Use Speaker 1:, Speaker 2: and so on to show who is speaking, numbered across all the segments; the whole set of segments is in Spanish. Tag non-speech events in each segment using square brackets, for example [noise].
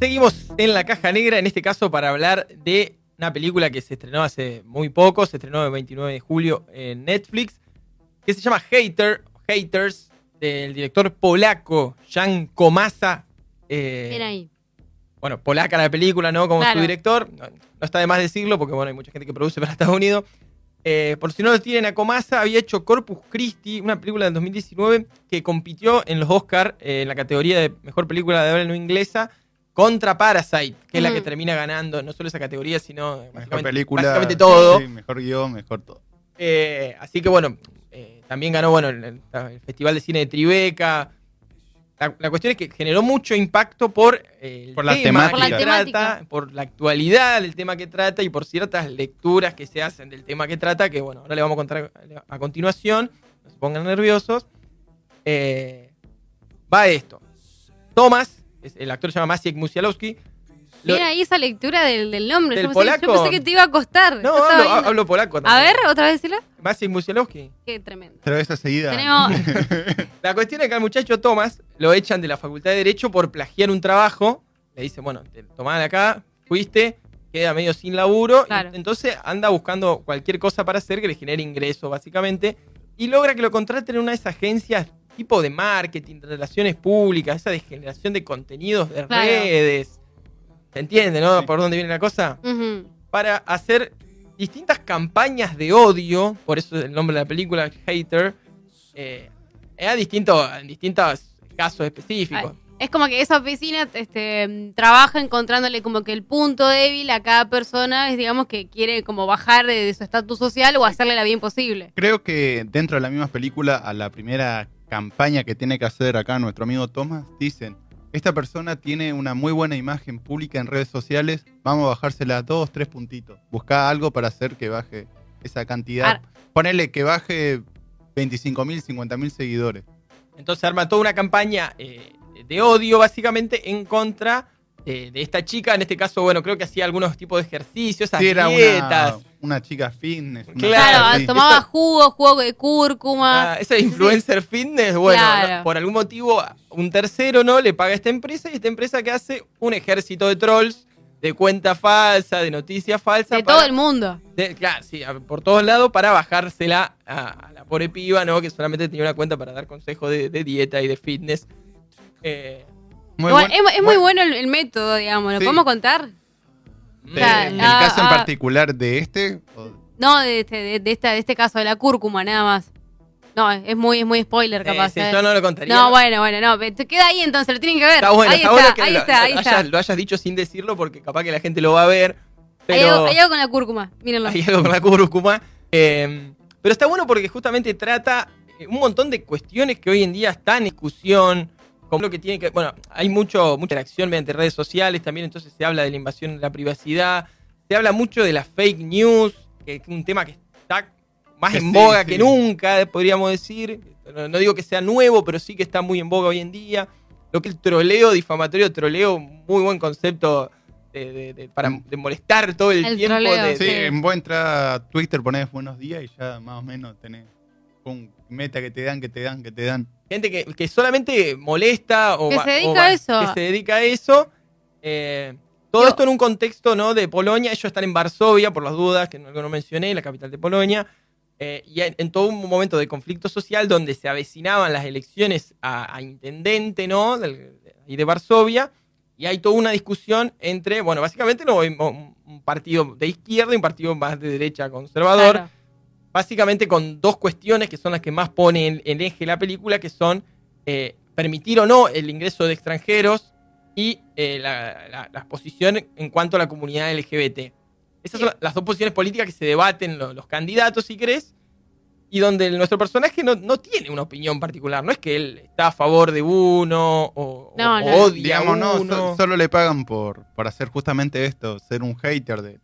Speaker 1: Seguimos en la caja negra, en este caso para hablar de una película que se estrenó hace muy poco, se estrenó el 29 de julio en Netflix, que se llama Hater, Haters, del director polaco Jan Komasa. eh,
Speaker 2: ahí.
Speaker 1: bueno, polaca la película, ¿no? Como
Speaker 2: Claro.
Speaker 1: su director. No, no está de más decirlo porque, bueno, hay mucha gente que produce para Estados Unidos. Eh, por si no lo tienen, a Comasa había hecho Corpus Christi, una película del 2019 que compitió en los Oscars en la categoría de mejor película de habla no inglesa contra Parasite, que es la que termina ganando no solo esa categoría, sino
Speaker 3: Mejor
Speaker 1: básicamente,
Speaker 3: película.
Speaker 1: básicamente todo.
Speaker 3: sí, mejor guion, mejor todo.
Speaker 1: Eh, así que bueno, eh, también ganó bueno, el, Festival de Cine de Tribeca. La, la cuestión es que generó mucho impacto por eh, el
Speaker 3: Por la
Speaker 1: tema
Speaker 3: temática.
Speaker 1: que
Speaker 2: Por la
Speaker 1: trata, por la actualidad del tema que trata y por ciertas lecturas que se hacen del tema que trata, que bueno, ahora le vamos a contar a continuación, no se pongan nerviosos. Eh, va esto. Thomas, es- el actor se llama Maciek Musialowski. Lo-
Speaker 2: Bien ahí esa lectura del, del nombre.
Speaker 1: ¿Del
Speaker 2: yo, pensé, yo
Speaker 1: polaco?
Speaker 2: pensé que te iba a costar.
Speaker 1: no,
Speaker 2: Yo
Speaker 1: hablo, polaco
Speaker 2: A
Speaker 1: también.
Speaker 2: ver, otra vez decirlo.
Speaker 1: Maciek Musialowski.
Speaker 2: Qué tremendo.
Speaker 3: Pero esa seguida.
Speaker 2: Tenemos. [laughs]
Speaker 1: La cuestión es que al muchacho Thomas lo echan de la Facultad de Derecho por plagiar un trabajo. Le dicen, bueno, te tomá de acá, fuiste, queda medio sin laburo.
Speaker 2: Claro.
Speaker 1: y Entonces anda buscando cualquier cosa para hacer que le genere ingresos, básicamente. Y logra que lo contraten en una de esas agencias tipo de marketing, de relaciones públicas, esa de generación de contenidos de
Speaker 2: Claro.
Speaker 1: redes. ¿Se entiende, no?
Speaker 3: Sí.
Speaker 1: ¿Por dónde viene la cosa? Para hacer distintas campañas de odio, por eso el nombre de la película, Hater, eh, a distintos, en distintos casos específicos.
Speaker 2: Es como que esa oficina este, trabaja encontrándole como que el punto débil a cada persona es, digamos, que quiere como bajar de, de su estatus social o hacerle la bien posible.
Speaker 3: Creo que dentro de la misma película, a la primera campaña que tiene que hacer acá nuestro amigo Thomas, dicen, esta persona tiene una muy buena imagen pública en redes sociales, vamos a bajársela dos, tres puntitos. Busca algo para hacer que baje esa cantidad. Ponele que baje 25 mil, 50 mil seguidores.
Speaker 1: Entonces arma toda una campaña eh, de odio, básicamente, en contra de, de esta chica. En este caso, bueno, creo que hacía algunos tipos de ejercicios, esas
Speaker 3: Sí, era
Speaker 1: dietas.
Speaker 3: una, una chica fitness. una
Speaker 1: Claro,
Speaker 2: tomaba
Speaker 1: Esa-
Speaker 2: jugo, jugo de cúrcuma.
Speaker 1: Ah, ese influencer fitness, bueno, por algún motivo un tercero no le paga a esta empresa y esta empresa que hace un ejército de trolls, de cuenta falsa, de noticias falsas.
Speaker 2: de
Speaker 1: para-
Speaker 2: todo el mundo.
Speaker 1: de- claro, sí, por todos lados para bajársela a, a la pobre piba, ¿no? Que solamente tenía una cuenta para dar consejos de, de dieta y de fitness. Eh,
Speaker 3: Muy
Speaker 2: Bueno,
Speaker 3: buen-
Speaker 2: es, es muy bueno el, el método, digamos. ¿Lo
Speaker 3: Sí.
Speaker 2: podemos contar?
Speaker 3: El
Speaker 2: ah,
Speaker 3: caso en
Speaker 2: ah.
Speaker 3: particular de este, o-
Speaker 2: No, de este, de, de esta, de este caso, de la cúrcuma, nada más. No, es muy, es muy spoiler,
Speaker 1: eh,
Speaker 2: capaz.
Speaker 1: sí, yo no lo contaría.
Speaker 2: No, bueno, bueno, no. Te queda ahí entonces, lo tienen que ver.
Speaker 1: Está bueno,
Speaker 2: ahí
Speaker 1: está,
Speaker 2: está,
Speaker 1: bueno que
Speaker 2: ahí
Speaker 1: lo,
Speaker 2: está, ahí
Speaker 1: lo
Speaker 2: está.
Speaker 1: hayas, lo hayas dicho sin decirlo porque capaz que la gente lo va a ver.
Speaker 2: Hay,
Speaker 1: Pero
Speaker 2: algo, hay algo con la cúrcuma, mírenlo.
Speaker 1: hay algo con la cúrcuma. Eh, pero está bueno porque justamente trata eh, un montón de cuestiones que hoy en día están en discusión. Como lo que tiene que. Bueno, hay mucho, mucha interacción mediante redes sociales también, entonces se habla de la invasión de la privacidad. Se habla mucho de la fake news, que es un tema que está más
Speaker 3: Que
Speaker 1: en
Speaker 3: sí,
Speaker 1: boga
Speaker 3: sí.
Speaker 1: que nunca, podríamos decir. No, no digo que sea nuevo, pero sí que está muy en boga hoy en día. Lo que el troleo difamatorio, troleo, muy buen concepto de, de- de- para de molestar todo el,
Speaker 2: El
Speaker 1: tiempo.
Speaker 2: troleo,
Speaker 1: de-
Speaker 3: Sí, en vos entras a Twitter, ponés buenos días y ya más o menos tenés un meta que te dan, que te dan, que te dan.
Speaker 1: gente que, que solamente molesta o
Speaker 2: Que
Speaker 1: va-
Speaker 2: se dedica
Speaker 1: o va-
Speaker 2: a eso.
Speaker 1: Que se dedica a eso. Eh, todo
Speaker 2: Yo-
Speaker 1: esto en un contexto ¿no? de Polonia. Ellos están en Varsovia, por las dudas, que no, que no mencioné, la capital de Polonia. Eh, y en, en todo un momento de conflicto social donde se avecinaban las elecciones a, a intendente ¿no? Del- y de Varsovia. Y hay toda una discusión entre, bueno, básicamente no, un, un partido de izquierda y un partido más de derecha conservador
Speaker 2: Claro.
Speaker 1: Básicamente con dos cuestiones que son las que más pone en, en eje la película, que son eh, permitir o no el ingreso de extranjeros y eh, la, la- la posición en cuanto a la comunidad LGBT. Esas son las dos posiciones políticas que se debaten lo- los candidatos, si querés. y donde el- nuestro personaje no, no tiene una opinión particular. No es que él está a favor de uno o,
Speaker 2: No,
Speaker 1: o
Speaker 2: no.
Speaker 1: odia
Speaker 3: Digamos,
Speaker 1: a
Speaker 3: no,
Speaker 1: uno.
Speaker 3: so- solo le pagan por, por hacer justamente esto, ser un hater de,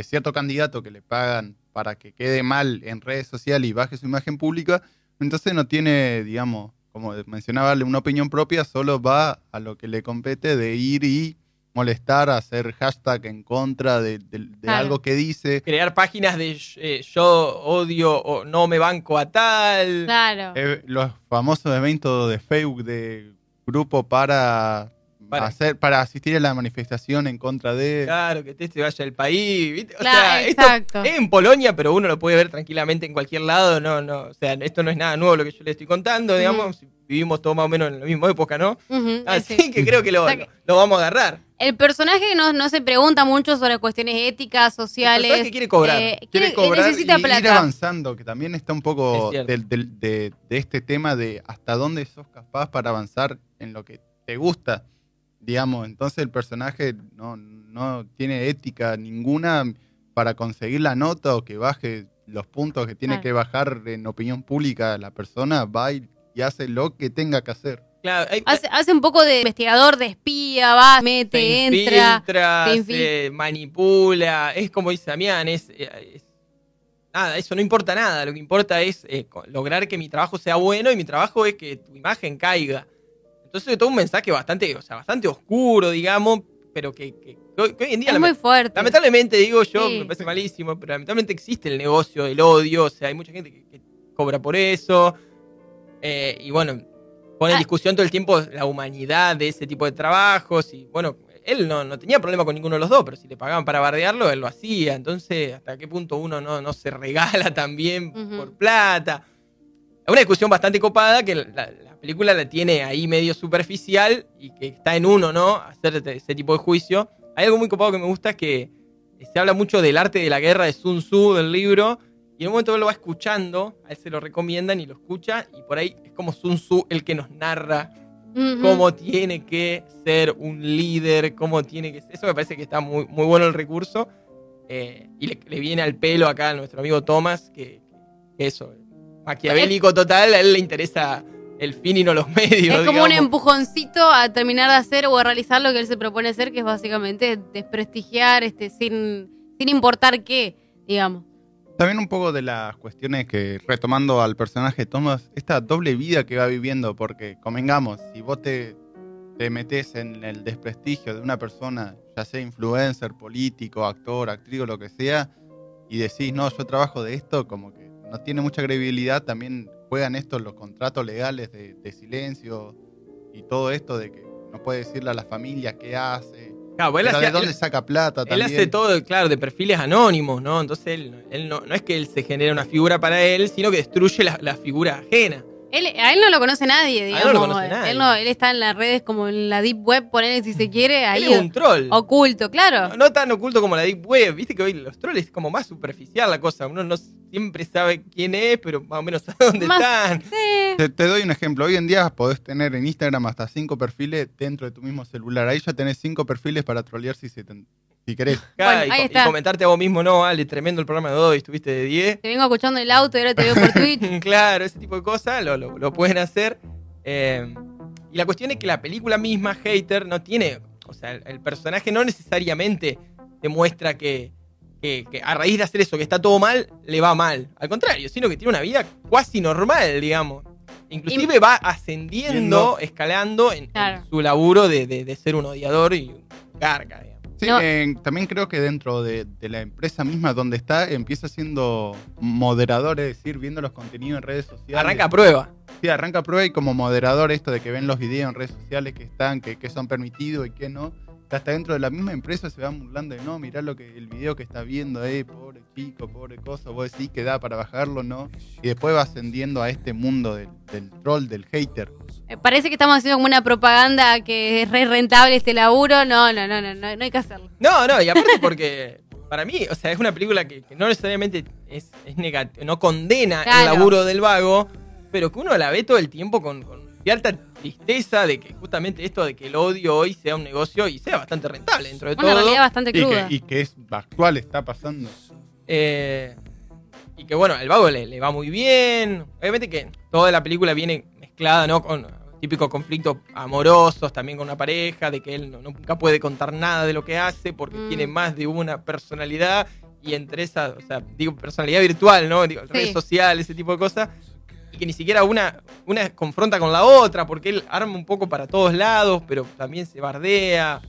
Speaker 3: de- cierto candidato que le pagan para que quede mal en redes sociales y baje su imagen pública. Entonces no tiene, digamos, como mencionaba, una opinión propia, solo va a lo que le compete de ir y molestar, hacer hashtag en contra de, de- de
Speaker 2: Claro.
Speaker 3: algo que dice.
Speaker 1: Crear páginas de eh, yo odio o no me banco a tal.
Speaker 2: Claro.
Speaker 3: Eh, los famosos eventos de Facebook de grupo para,
Speaker 1: Para-
Speaker 3: hacer para asistir a la manifestación en contra de
Speaker 1: Claro, que este se vaya del país. ¿viste? O
Speaker 2: Claro,
Speaker 1: sea, esto
Speaker 2: exacto.
Speaker 1: es en Polonia, pero uno lo puede ver tranquilamente en cualquier lado. No, no, o sea, esto no es nada nuevo lo que yo le estoy contando, digamos. Vivimos todos más o menos en la misma época, ¿no? Así
Speaker 2: sí.
Speaker 1: que creo que lo,
Speaker 2: O sea que-
Speaker 1: lo- lo vamos a agarrar.
Speaker 2: El personaje no, no se pregunta mucho sobre cuestiones éticas, sociales.
Speaker 1: El personaje quiere cobrar.
Speaker 2: eh,
Speaker 3: quiere
Speaker 2: quiere-
Speaker 3: cobrar
Speaker 2: necesita
Speaker 3: y ir
Speaker 2: plata.
Speaker 3: avanzando, que también está un poco
Speaker 1: Es
Speaker 3: de, de este tema de hasta dónde sos capaz para avanzar en lo que te gusta, digamos. Entonces el personaje no, no tiene ética ninguna para conseguir la nota o que baje los puntos que tiene
Speaker 2: Claro.
Speaker 3: que bajar en opinión pública la persona, va y, y hace lo que tenga que hacer.
Speaker 1: Claro, hay-
Speaker 2: Hace, hace un poco de investigador, de espía, va, mete,
Speaker 1: se
Speaker 2: entra. te
Speaker 1: se manipula. Es como dice Damián, es, eh, es- nada, eso no importa nada. Lo que importa es eh, lograr que mi trabajo sea bueno y mi trabajo es que tu imagen caiga. Entonces, todo un mensaje bastante, o sea, bastante oscuro, digamos, pero que, que- que hoy, en día
Speaker 2: Es muy fuerte.
Speaker 1: lamentablemente, digo yo,
Speaker 2: Sí.
Speaker 1: me parece malísimo, pero lamentablemente existe el negocio del odio, o sea, hay mucha gente que, que cobra por eso. eh, y bueno, pone en
Speaker 2: Ah.
Speaker 1: discusión todo el tiempo la humanidad de ese tipo de trabajos. Y bueno, él no, no tenía problema con ninguno de los dos, pero si le pagaban para bardearlo, él lo hacía. Entonces, ¿hasta qué punto uno no, no se regala [laughs] también por plata? Es una discusión bastante copada que la, la película la tiene ahí medio superficial y que está en uno, ¿no? Hacer ese- ese tipo de juicio. Hay algo muy copado que me gusta es que se habla mucho del arte de la guerra de Sun Tzu, del libro, y en un momento él lo va escuchando, a él se lo recomiendan y lo escucha, y por ahí es como Sun Tzu el que nos narra cómo tiene que ser un líder, cómo tiene que ser. Eso me parece que está muy, muy bueno el recurso. eh, y le, le viene al pelo acá a nuestro amigo Thomas, que, que eso, maquiavélico total, a él le interesa el fin y no los medios.
Speaker 2: Es como un empujoncito a terminar de hacer o a realizar lo que él se propone hacer, que es básicamente desprestigiar este sin, sin importar qué, digamos.
Speaker 3: También un poco de las cuestiones que, retomando al personaje de Thomas, esta doble vida que va viviendo, porque convengamos, si vos te, te metes en el desprestigio de una persona, ya sea influencer, político, actor, actriz o lo que sea, y decís, no, yo trabajo de esto, como que no tiene mucha credibilidad, también juegan estos los contratos legales de, de silencio y todo esto de que no puede decirle a la familia qué hace,
Speaker 1: Claro, pues él hacía-
Speaker 3: de dónde
Speaker 1: él-
Speaker 3: saca plata
Speaker 1: Él
Speaker 3: también.
Speaker 1: hace todo, claro, de perfiles anónimos, ¿no? Entonces él, él no, no es que él se genere una figura para él, sino que destruye la, la figura ajena.
Speaker 2: Él, a él no lo conoce nadie,
Speaker 1: A él
Speaker 2: digamos.
Speaker 1: no lo conoce nadie.
Speaker 2: Él, no- él está en las redes como en la deep web, ponele si se quiere, ahí
Speaker 1: él es un troll.
Speaker 2: oculto, claro.
Speaker 1: No, no tan oculto como la Deep Web. Viste que hoy los trolls es como más superficial la cosa. Uno no siempre sabe quién es, pero más o menos [laughs] sabe dónde
Speaker 2: Más-
Speaker 1: están.
Speaker 2: Sí.
Speaker 3: Te, te doy un ejemplo. Hoy en día podés tener en Instagram hasta cinco perfiles dentro de tu mismo celular. Ahí ya tenés cinco perfiles para trolear si, se te- si querés.
Speaker 1: Claro, [laughs]
Speaker 2: Bueno,
Speaker 1: y,
Speaker 2: ahí
Speaker 1: co- y
Speaker 2: está.
Speaker 1: comentarte a vos mismo, no, vale, tremendo el programa de hoy, estuviste de 10.
Speaker 2: Te vengo escuchando en el auto y ahora te veo por [laughs] Twitch.
Speaker 1: claro, ese tipo de cosas lo, lo- lo pueden hacer. Eh, y la cuestión es que la película misma, Hater, no tiene. O sea, el, el personaje no necesariamente demuestra que, que- que a raíz de hacer eso, que está todo mal, le va mal. Al contrario, sino que tiene una vida cuasi normal, digamos. Inclusive va ascendiendo, escalando en, su laburo de, de- de ser un odiador y un carga, digamos.
Speaker 3: Sí,
Speaker 2: No.
Speaker 3: eh, también creo que dentro de, de la empresa misma donde está, empieza siendo moderador, es decir, viendo los contenidos en redes sociales.
Speaker 1: Arranca a prueba.
Speaker 3: Sí, arranca a prueba y como moderador esto de que ven los videos en redes sociales que están, que, que son permitidos y que no. Que Hasta dentro de la misma empresa se van burlando de no, mirá lo que el video que está viendo, eh, pobre chico, pobre cosa, vos decís que da para bajarlo, ¿no? Y después va ascendiendo a este mundo del, del troll, del hater.
Speaker 2: Eh, Parece que estamos haciendo como una propaganda que es re rentable este laburo. No, no, no, no, no, no hay que hacerlo.
Speaker 1: No, no, y aparte porque para mí, o sea, es una película que, que no necesariamente es, es negati- no condena el laburo del vago, pero que uno la ve todo el tiempo con, con cierta tristeza de que justamente esto de que el odio hoy sea un negocio y sea bastante rentable dentro de
Speaker 2: Una
Speaker 1: todo.
Speaker 2: realidad bastante
Speaker 3: Y que,
Speaker 2: cruda.
Speaker 3: y que es actual, está pasando.
Speaker 1: Eh, Y que bueno, al vago le, le va muy bien. Obviamente que toda la película viene mezclada, ¿no? Con típicos conflictos amorosos también con una pareja, de que él no- nunca puede contar nada de lo que hace porque
Speaker 2: Mm.
Speaker 1: tiene más de una personalidad. Y entre esas, o sea, digo, personalidad virtual, ¿no? Digo, redes sociales, ese tipo de cosas. Que ni siquiera una, una confronta con la otra, porque él arma un poco para todos lados, pero también se bardea.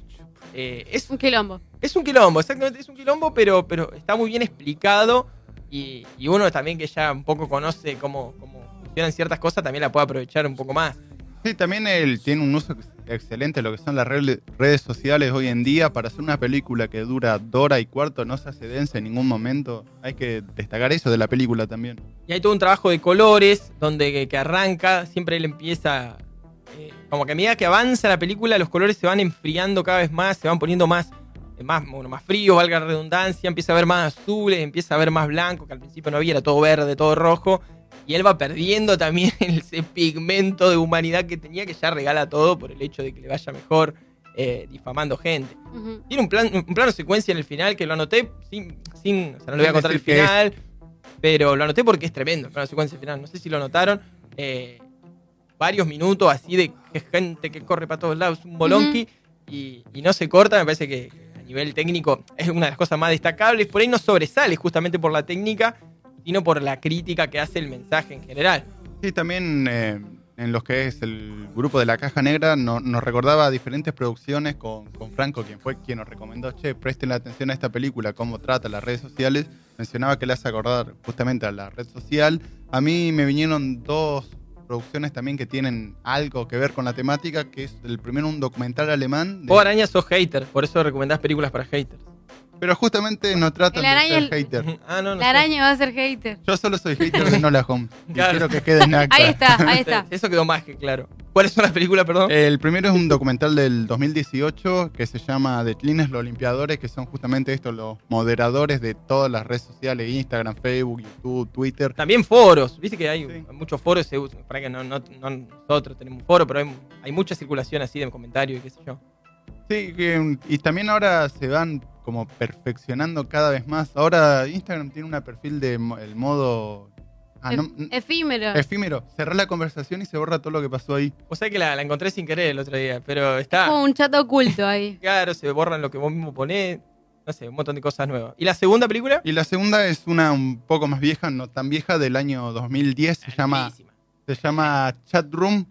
Speaker 1: Eh, es
Speaker 2: Un quilombo.
Speaker 1: es un quilombo, exactamente, es un quilombo, pero, pero está muy bien explicado y, y uno también que ya un poco conoce cómo, cómo funcionan ciertas cosas también la puede aprovechar un poco más.
Speaker 3: Sí, también él tiene un uso ex- excelente de lo que son las redes sociales hoy en día. Para hacer una película que dura dos y cuarto, no se hace densa en ningún momento. Hay que destacar eso de la película también.
Speaker 1: Y hay todo un trabajo de colores donde que arranca, siempre él empieza, eh, como que a medida que avanza la película los colores se van enfriando cada vez más, se van poniendo más, eh, más, bueno, más fríos, valga la redundancia, empieza a ver más azules, empieza a ver más blanco, que al principio no había, era todo verde, todo rojo. Y él va perdiendo también [laughs] ese pigmento de humanidad que tenía, que ya regala todo por el hecho de que le vaya mejor eh, difamando gente. Tiene un, plan, un plano secuencia en el final que lo anoté sin, sin o sea, no le voy a contar el
Speaker 3: es.
Speaker 1: final, pero lo anoté porque es tremendo el plano secuencia final. No sé si lo notaron. eh, varios minutos así de gente que corre para todos lados, un bolonqui, y, y no se corta. Me parece que a nivel técnico es una de las cosas más destacables. Por ahí no sobresale justamente por la técnica, sino por la crítica que hace el mensaje en general.
Speaker 3: Sí, también eh, en los que es el grupo de la Caja Negra no- nos recordaba diferentes producciones con, con Franco, quien fue quien nos recomendó, che, presten la atención a esta película, cómo trata las redes sociales. Mencionaba que le hace acordar justamente a la red social. A mí me vinieron dos producciones también que tienen algo que ver con la temática, que es el primero un documental alemán. de-
Speaker 1: Vos, Araña, sos hater, por eso recomendás películas para haters.
Speaker 3: Pero justamente no tratan de ser
Speaker 2: el-
Speaker 3: hater. [laughs]
Speaker 1: ah, no, no
Speaker 2: La
Speaker 1: sé.
Speaker 2: araña va a ser hater.
Speaker 3: Yo solo soy hater de Nola Holmes. y [laughs]
Speaker 1: Claro.
Speaker 3: quiero que quede en acta.
Speaker 2: Ahí está, [laughs] ahí está.
Speaker 1: Eso quedó más que claro. ¿Cuáles son las películas, perdón?
Speaker 3: El primero es un documental del 2018 que se llama The Cleaners, los limpiadores, que son justamente estos los moderadores de todas las redes sociales, Instagram, Facebook, YouTube, Twitter.
Speaker 1: También foros. Viste que hay
Speaker 3: Sí.
Speaker 1: muchos foros. Para que no, no, no nosotros tenemos un foro, pero hay, hay mucha circulación así de comentarios y qué sé yo.
Speaker 3: Sí, que- y también ahora se van como perfeccionando cada vez más. Ahora Instagram tiene un perfil de el modo ah, no,
Speaker 2: Ef- efímero.
Speaker 3: efímero. Cerrar la conversación y se borra todo lo que pasó ahí.
Speaker 1: O sea que la, la encontré sin querer el otro día, pero está.
Speaker 2: Como un chat oculto ahí. [laughs]
Speaker 1: Claro, se borran lo que vos mismo ponés. No sé, un montón de cosas nuevas. ¿Y la segunda película?
Speaker 3: Y la segunda es una un poco más vieja, no tan vieja, del año 2010. Se llama se llama Chat Room,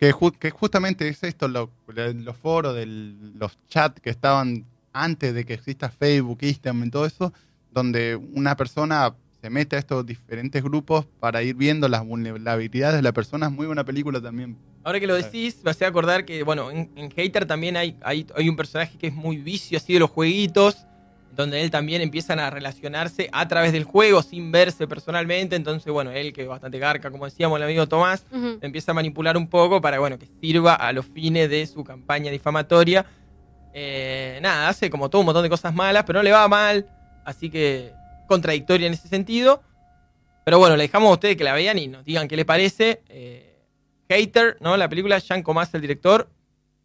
Speaker 3: que, ju- que justamente es esto, lo- los foros, del- los chats que estaban antes de que exista Facebook, Instagram y todo eso, donde una persona se mete a estos diferentes grupos para ir viendo las vulnerabilidades de la persona. Es muy buena película también.
Speaker 1: Ahora que lo decís, me hace acordar que, bueno, en, en Hater también hay, hay, hay un personaje que es muy vicio así de los jueguitos, donde él también empiezan a relacionarse a través del juego sin verse personalmente. Entonces, bueno, él que es bastante garca, como decíamos el amigo Tomás, empieza a manipular un poco para, bueno, que sirva a los fines de su campaña difamatoria. Eh, nada, hace como todo un montón de cosas malas, pero no le va mal, así que contradictoria en ese sentido. Pero bueno, le dejamos a ustedes que la vean y nos digan qué les parece. Eh, Hater, ¿no? La película, Jean Comas, el director,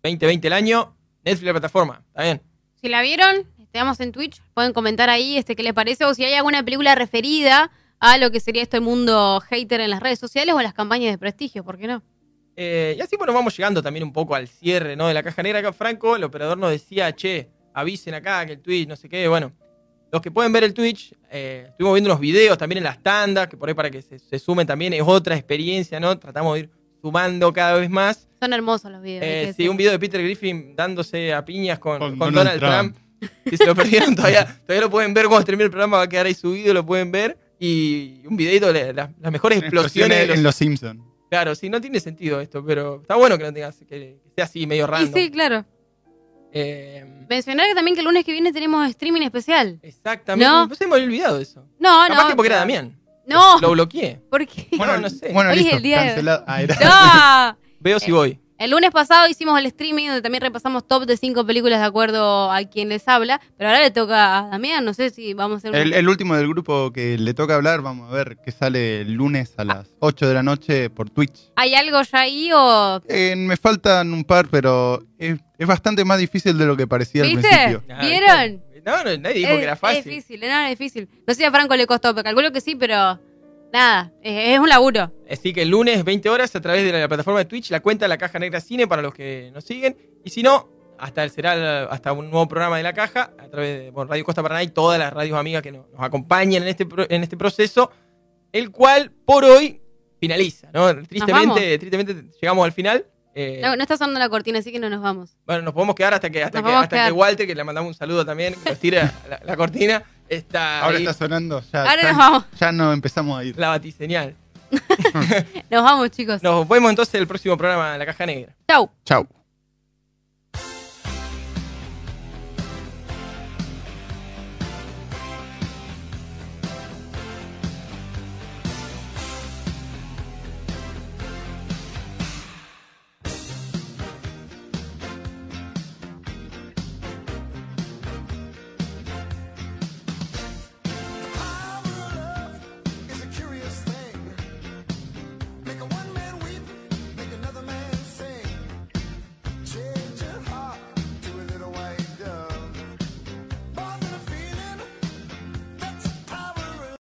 Speaker 1: 2020 el año, Netflix la plataforma, ¿está bien?
Speaker 2: Si la vieron, estamos en Twitch, pueden comentar ahí este qué les parece o si hay alguna película referida a lo que sería este mundo hater en las redes sociales o en las campañas de prestigio, ¿por qué no?
Speaker 1: Eh, y así, bueno, vamos llegando también un poco al cierre, ¿no? De la caja negra. Acá Franco, el operador nos decía, che, avisen acá que el Twitch, no sé qué. Bueno, los que pueden ver el Twitch, eh, estuvimos viendo unos videos también en las tandas, que por ahí para que se, se sumen también es otra experiencia, ¿no? Tratamos de ir sumando cada vez más.
Speaker 2: Son hermosos los videos.
Speaker 1: Eh, sí, un video de Peter Griffin dándose a piñas con,
Speaker 3: Con
Speaker 1: con
Speaker 3: Donald
Speaker 1: Donald, Trump. [laughs] Si se lo perdieron, todavía, todavía lo pueden ver cuando termine el programa, va a quedar ahí subido, lo pueden ver. Y un videito de la- las mejores explosiones de los
Speaker 3: en Los Simpsons.
Speaker 1: Claro, sí, no tiene sentido esto, pero está bueno que no tengas que, que sea así medio
Speaker 2: Y
Speaker 1: random.
Speaker 2: sí, claro.
Speaker 1: Eh,
Speaker 2: Mencionar que también que el lunes que viene tenemos streaming especial.
Speaker 1: exactamente.
Speaker 2: No.
Speaker 1: Pues se me había olvidado de eso.
Speaker 2: No,
Speaker 1: Capaz
Speaker 2: no.
Speaker 1: que porque era Damián.
Speaker 2: No,
Speaker 1: Lo bloqueé.
Speaker 2: ¿por qué?
Speaker 1: Bueno, no sé.
Speaker 3: Bueno,
Speaker 2: Hoy es
Speaker 3: listo,
Speaker 2: el día de-
Speaker 3: cancelado. Ah, era- [laughs]
Speaker 2: No.
Speaker 1: Veo si voy.
Speaker 2: El lunes pasado hicimos el streaming donde también repasamos top de cinco películas de acuerdo a quien les habla, pero ahora le toca a Damián, no sé si vamos a hacer un-
Speaker 3: El, el último del grupo que le toca hablar, vamos a ver qué sale el lunes a las 8 de la noche por Twitch.
Speaker 2: ¿Hay algo ya ahí o...?
Speaker 3: Eh, me faltan un par, pero es, es bastante más difícil de lo que parecía al principio.
Speaker 2: ¿Vieron?
Speaker 1: No, no, nadie dijo
Speaker 2: es,
Speaker 1: que era
Speaker 2: es
Speaker 1: fácil.
Speaker 2: difícil, no, es difícil. No sé si a Franco le costó, pero calculo que sí, pero nada, es, es un laburo.
Speaker 1: Así que el lunes, 20 horas, a través de la plataforma de Twitch, la cuenta de la Caja Negra Cine para los que nos siguen. Y si no, hasta será hasta un nuevo programa de la Caja, a través de bueno, Radio Costa Paraná y todas las radios amigas que nos, nos acompañan en este, en este proceso, el cual por hoy finaliza. ¿no? Tristemente, tristemente llegamos al final. Eh,
Speaker 2: No, no está sonando la cortina, así que no nos vamos.
Speaker 1: Bueno, nos podemos quedar hasta que, hasta que, hasta que Walter, que le mandamos un saludo también, que nos tire la, la cortina, está
Speaker 3: Ahora
Speaker 1: ahí,
Speaker 3: está sonando, ya,
Speaker 2: Ahora
Speaker 3: ya,
Speaker 2: nos vamos.
Speaker 3: ya no empezamos a ir.
Speaker 1: la batiseñal. [laughs]
Speaker 2: Nos vamos, chicos.
Speaker 1: Nos vemos entonces el próximo programa de La Caja Negra.
Speaker 2: Chau.
Speaker 3: Chau.